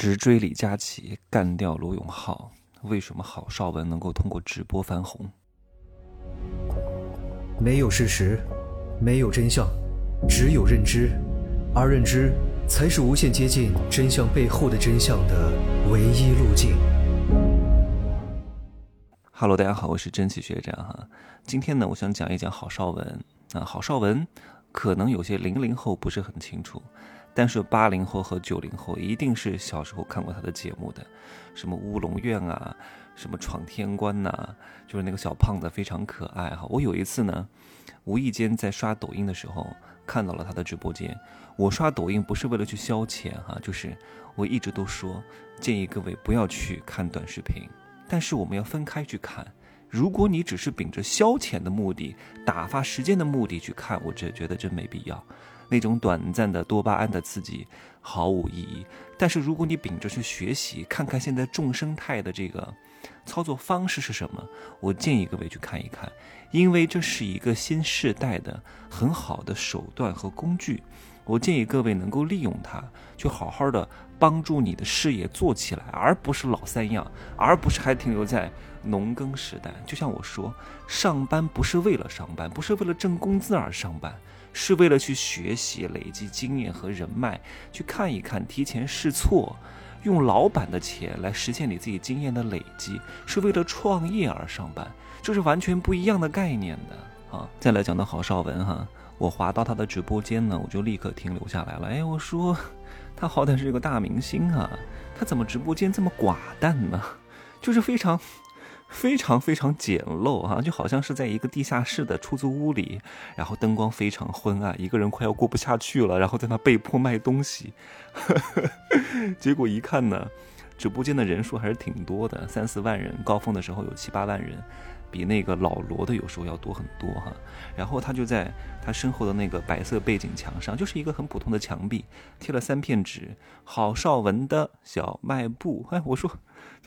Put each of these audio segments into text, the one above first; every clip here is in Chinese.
直追李佳琦，干掉罗永浩。为什么郝邵文能够通过直播翻红？没有事实，没有真相，只有认知，而认知才是无限接近真相背后的真相的唯一路径。Hello，大家好，我是真奇学长哈。今天呢，我想讲一讲郝邵文啊。郝邵文可能有些零零后不是很清楚。但是八零后和九零后一定是小时候看过他的节目的，什么乌龙院啊，什么闯天关呐，就是那个小胖子非常可爱哈。我有一次呢，无意间在刷抖音的时候看到了他的直播间。我刷抖音不是为了去消遣哈，就是我一直都说建议各位不要去看短视频，但是我们要分开去看。如果你只是秉着消遣的目的、打发时间的目的去看，我这觉得真没必要。那种短暂的多巴胺的刺激毫无意义，但是如果你秉着去学习，看看现在众生态的这个操作方式是什么，我建议各位去看一看，因为这是一个新时代的很好的手段和工具，我建议各位能够利用它，去好好的帮助你的事业做起来，而不是老三样，而不是还停留在农耕时代。就像我说，上班不是为了上班，不是为了挣工资而上班。是为了去学习、累积经验和人脉，去看一看、提前试错，用老板的钱来实现你自己经验的累积，是为了创业而上班，这是完全不一样的概念的啊！再来讲到郝邵文哈，我滑到他的直播间呢，我就立刻停留下来了。哎，我说他好歹是个大明星啊，他怎么直播间这么寡淡呢？就是非常。非常非常简陋啊，就好像是在一个地下室的出租屋里，然后灯光非常昏暗，一个人快要过不下去了，然后在那被迫卖东西。结果一看呢，直播间的人数还是挺多的，三四万人，高峰的时候有七八万人，比那个老罗的有时候要多很多哈。然后他就在他身后的那个白色背景墙上，就是一个很普通的墙壁，贴了三片纸，郝邵文的小卖部。哎，我说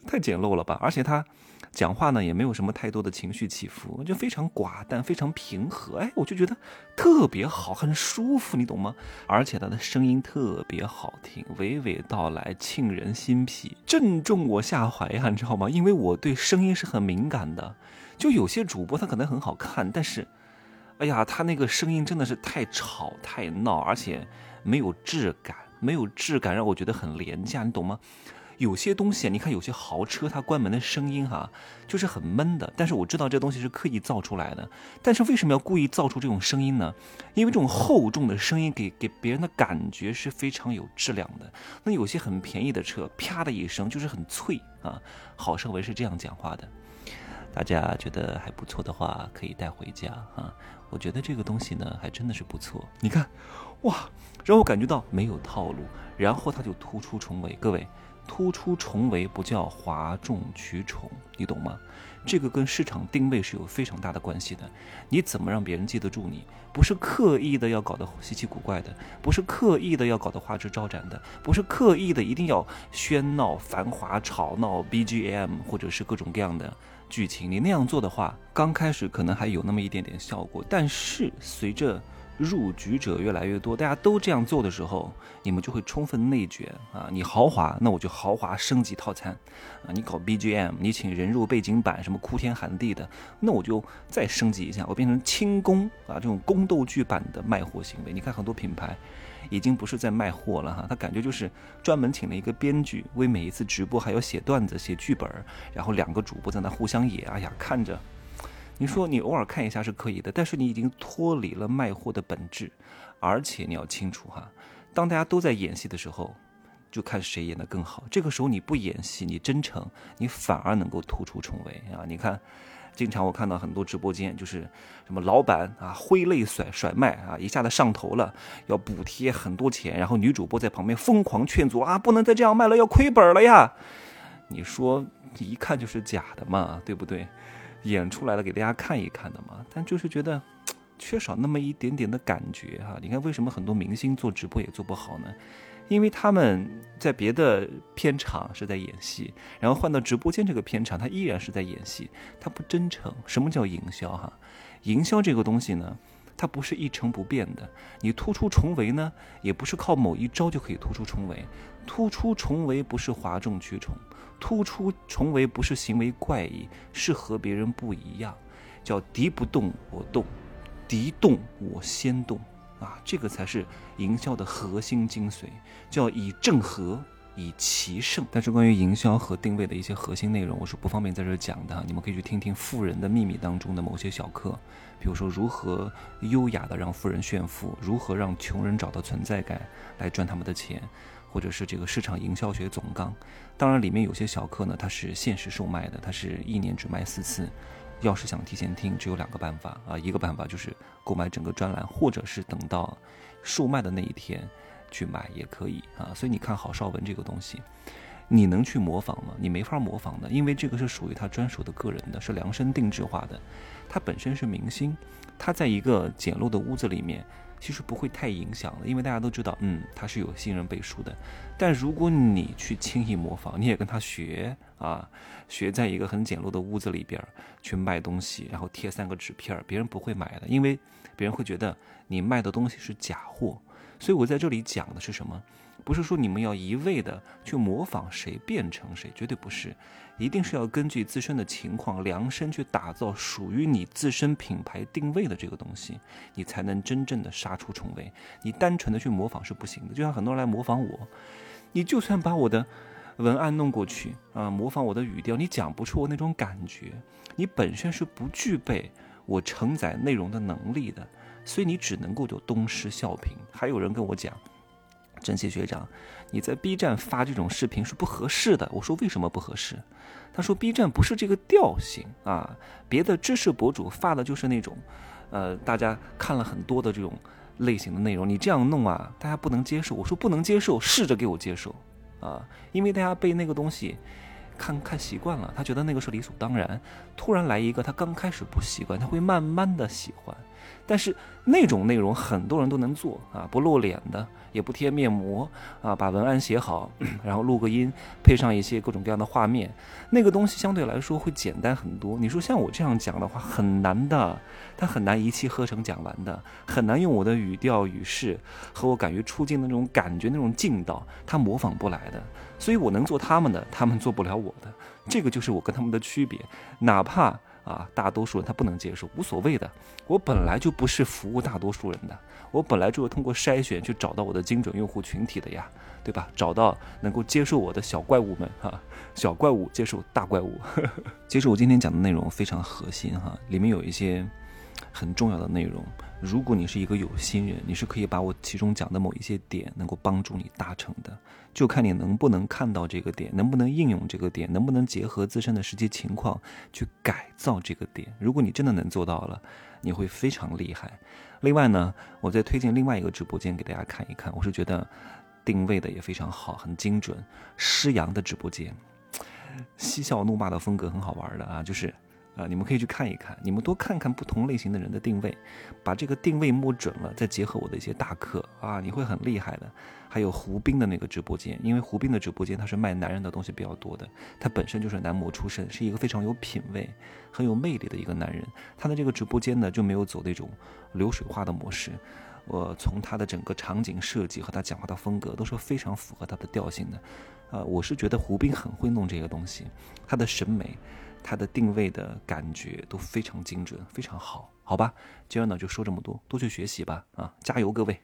太简陋了吧，而且他。讲话呢也没有什么太多的情绪起伏，就非常寡淡，非常平和。哎，我就觉得特别好，很舒服，你懂吗？而且他的声音特别好听，娓娓道来，沁人心脾，正中我下怀呀，你知道吗？因为我对声音是很敏感的。就有些主播他可能很好看，但是，哎呀，他那个声音真的是太吵太闹，而且没有质感，没有质感让我觉得很廉价，你懂吗？有些东西，你看有些豪车，它关门的声音哈，就是很闷的。但是我知道这东西是刻意造出来的。但是为什么要故意造出这种声音呢？因为这种厚重的声音给给别人的感觉是非常有质量的。那有些很便宜的车，啪的一声就是很脆啊。郝胜文是这样讲话的。大家觉得还不错的话，可以带回家啊。我觉得这个东西呢，还真的是不错。你看，哇，让我感觉到没有套路，然后它就突出重围。各位。突出重围不叫哗众取宠，你懂吗？这个跟市场定位是有非常大的关系的。你怎么让别人记得住你？不是刻意的要搞得稀奇古怪的，不是刻意的要搞得花枝招展的，不是刻意的一定要喧闹、繁华、吵闹、BGM 或者是各种各样的剧情。你那样做的话，刚开始可能还有那么一点点效果，但是随着入局者越来越多，大家都这样做的时候，你们就会充分内卷啊！你豪华，那我就豪华升级套餐啊！你搞 BGM，你请人肉背景板，什么哭天喊地的，那我就再升级一下，我变成轻功啊！这种宫斗剧版的卖货行为，你看很多品牌已经不是在卖货了哈，他感觉就是专门请了一个编剧，为每一次直播还要写段子、写剧本，然后两个主播在那互相演，哎呀，看着。你说你偶尔看一下是可以的，但是你已经脱离了卖货的本质，而且你要清楚哈，当大家都在演戏的时候，就看谁演得更好。这个时候你不演戏，你真诚，你反而能够突出重围啊！你看，经常我看到很多直播间，就是什么老板啊挥泪甩甩卖啊，一下子上头了，要补贴很多钱，然后女主播在旁边疯狂劝阻啊，不能再这样卖了，要亏本了呀！你说一看就是假的嘛，对不对？演出来了给大家看一看的嘛，但就是觉得缺少那么一点点的感觉哈。你看为什么很多明星做直播也做不好呢？因为他们在别的片场是在演戏，然后换到直播间这个片场，他依然是在演戏，他不真诚。什么叫营销哈？营销这个东西呢，它不是一成不变的。你突出重围呢，也不是靠某一招就可以突出重围。突出重围不是哗众取宠，突出重围不是行为怪异，是和别人不一样。叫敌不动我动，敌动我先动啊！这个才是营销的核心精髓，叫以正合。以奇胜，但是关于营销和定位的一些核心内容，我是不方便在这讲的。你们可以去听听《富人的秘密》当中的某些小课，比如说如何优雅的让富人炫富，如何让穷人找到存在感来赚他们的钱，或者是这个市场营销学总纲。当然，里面有些小课呢，它是限时售卖的，它是一年只卖四次。要是想提前听，只有两个办法啊，一个办法就是购买整个专栏，或者是等到售卖的那一天。去买也可以啊，所以你看郝邵文这个东西，你能去模仿吗？你没法模仿的，因为这个是属于他专属的个人的，是量身定制化的。他本身是明星，他在一个简陋的屋子里面，其实不会太影响的，因为大家都知道，嗯，他是有信任背书的。但如果你去轻易模仿，你也跟他学啊，学在一个很简陋的屋子里边去卖东西，然后贴三个纸片，别人不会买的，因为别人会觉得你卖的东西是假货。所以我在这里讲的是什么？不是说你们要一味的去模仿谁变成谁，绝对不是，一定是要根据自身的情况量身去打造属于你自身品牌定位的这个东西，你才能真正的杀出重围。你单纯的去模仿是不行的。就像很多人来模仿我，你就算把我的文案弄过去啊，模仿我的语调，你讲不出我那种感觉，你本身是不具备我承载内容的能力的。所以你只能够就东施效颦。还有人跟我讲，珍惜学长，你在 B 站发这种视频是不合适的。我说为什么不合适？他说 B 站不是这个调性啊，别的知识博主发的就是那种，呃，大家看了很多的这种类型的内容，你这样弄啊，大家不能接受。我说不能接受，试着给我接受啊，因为大家被那个东西。看看习惯了，他觉得那个是理所当然。突然来一个，他刚开始不习惯，他会慢慢的喜欢。但是那种内容很多人都能做啊，不露脸的，也不贴面膜啊，把文案写好，然后录个音，配上一些各种各样的画面，那个东西相对来说会简单很多。你说像我这样讲的话，很难的，他很难一气呵成讲完的，很难用我的语调语势和我敢于出镜的那种感觉那种劲道，他模仿不来的。所以我能做他们的，他们做不了我的，这个就是我跟他们的区别。哪怕啊，大多数人他不能接受，无所谓的。我本来就不是服务大多数人的，我本来就是通过筛选去找到我的精准用户群体的呀，对吧？找到能够接受我的小怪物们哈，小怪物接受大怪物。其实我今天讲的内容非常核心哈，里面有一些很重要的内容。如果你是一个有心人，你是可以把我其中讲的某一些点能够帮助你达成的，就看你能不能看到这个点，能不能应用这个点，能不能结合自身的实际情况去改造这个点。如果你真的能做到了，你会非常厉害。另外呢，我再推荐另外一个直播间给大家看一看，我是觉得定位的也非常好，很精准。施阳的直播间，嬉笑怒骂的风格很好玩的啊，就是。啊，你们可以去看一看，你们多看看不同类型的人的定位，把这个定位摸准了，再结合我的一些大课啊，你会很厉害的。还有胡斌的那个直播间，因为胡斌的直播间他是卖男人的东西比较多的，他本身就是男模出身，是一个非常有品位、很有魅力的一个男人。他的这个直播间呢就没有走那种流水化的模式，我从他的整个场景设计和他讲话的风格都是非常符合他的调性的。呃，我是觉得胡斌很会弄这个东西，他的审美。它的定位的感觉都非常精准，非常好，好吧？今儿呢就说这么多，多去学习吧，啊，加油各位！